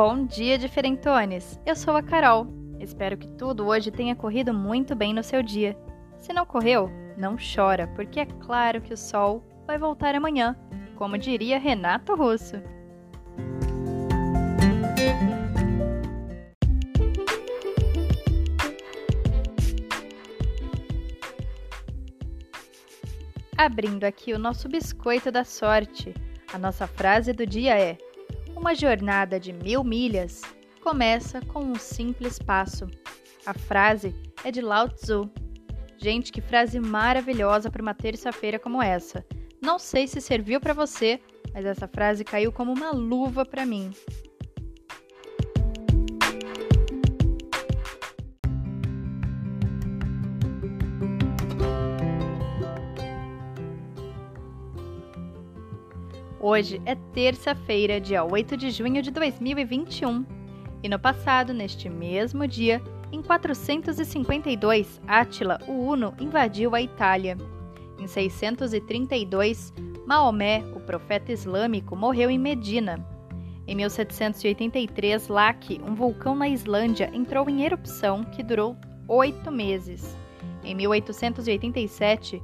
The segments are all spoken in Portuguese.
Bom dia, diferentones! Eu sou a Carol. Espero que tudo hoje tenha corrido muito bem no seu dia. Se não correu, não chora, porque é claro que o sol vai voltar amanhã, como diria Renato Russo. Abrindo aqui o nosso biscoito da sorte, a nossa frase do dia é: Uma jornada de mil milhas começa com um simples passo. A frase é de Lao Tzu. Gente, que frase maravilhosa para uma terça-feira como essa. Não sei se serviu para você, mas essa frase caiu como uma luva para mim. Hoje é terça-feira, dia 8 de junho de 2021. E no passado, neste mesmo dia, em 452, Átila, o Uno, invadiu a Itália. Em 632, Maomé, o profeta islâmico, morreu em Medina. Em 1783, Laki, um vulcão na Islândia, entrou em erupção que durou oito meses. Em 1887,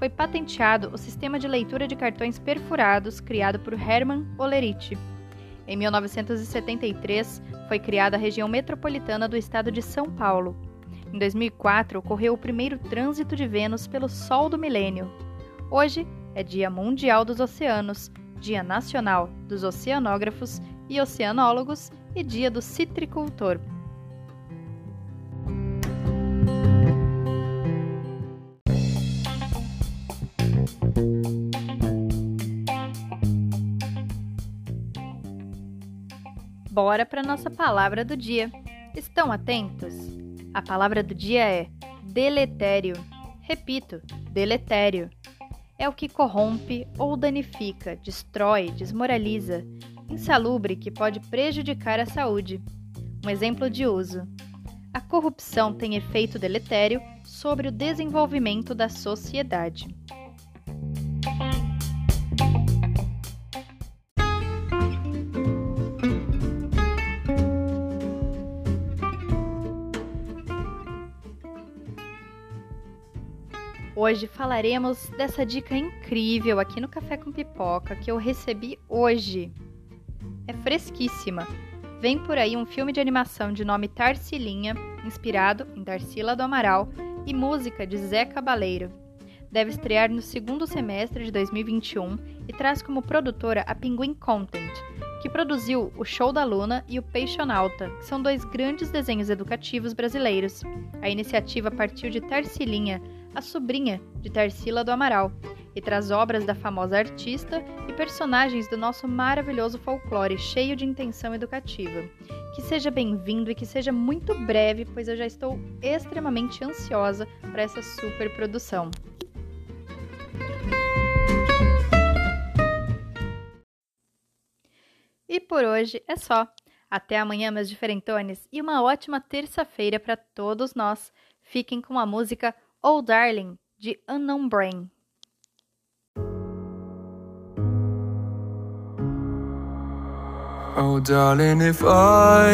foi patenteado o sistema de leitura de cartões perfurados criado por Hermann Hollerith. Em 1973, foi criada a região metropolitana do estado de São Paulo. Em 2004, ocorreu o primeiro trânsito de Vênus pelo Sol do Milênio. Hoje é Dia Mundial dos Oceanos, Dia Nacional dos Oceanógrafos e Oceanólogos e Dia do Citricultor. Bora para nossa palavra do dia. Estão atentos? A palavra do dia é deletério. Repito, deletério. É o que corrompe ou danifica, destrói, desmoraliza, insalubre que pode prejudicar a saúde. Um exemplo de uso: a corrupção tem efeito deletério sobre o desenvolvimento da sociedade. Hoje falaremos dessa dica incrível aqui no Café com Pipoca que eu recebi hoje. É fresquíssima. Vem por aí um filme de animação de nome Tarsilinha, inspirado em Tarsila do Amaral, e música de Zé Cabaleiro. Deve estrear no segundo semestre de 2021 e traz como produtora a Pinguim Content, que produziu o Show da Luna e o Peixonauta, que são dois grandes desenhos educativos brasileiros. A iniciativa partiu de Tarsilinha, a sobrinha de Tarsila do Amaral, e traz obras da famosa artista e personagens do nosso maravilhoso folclore cheio de intenção educativa. Que seja bem-vindo e que seja muito breve, pois eu já estou extremamente ansiosa para essa super produção. E por hoje é só. Até amanhã, meus diferentones, e uma ótima terça-feira para todos nós. Fiquem com a música Oh Darling, de Unknown Brain. Oh, darling, if I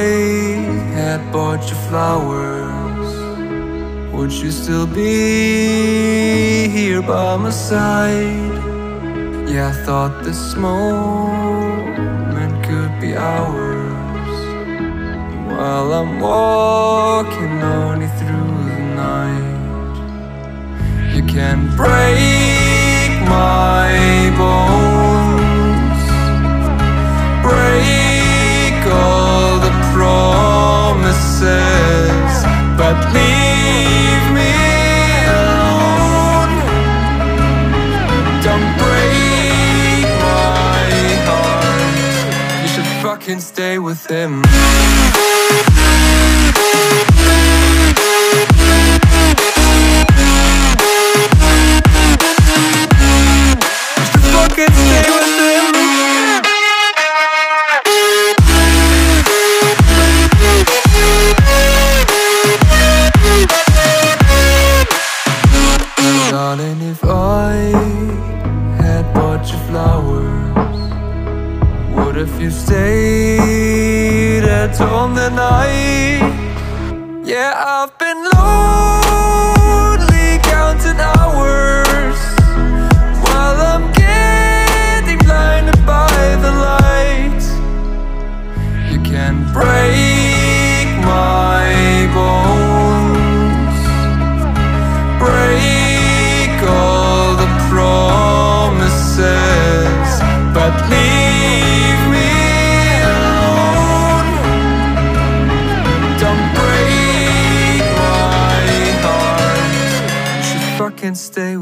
had bought you flowers, would you still be here by my side? Yeah, I thought this moment could be ours while I'm walking on can break my bones, break all the promises, but leave me alone. Don't break my heart. You should fucking stay with him. on the night. Yeah, I've been lost.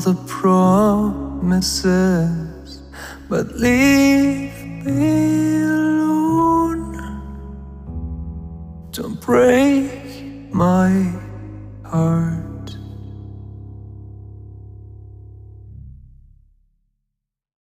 the promises, but leave me alone. Don't break my heart.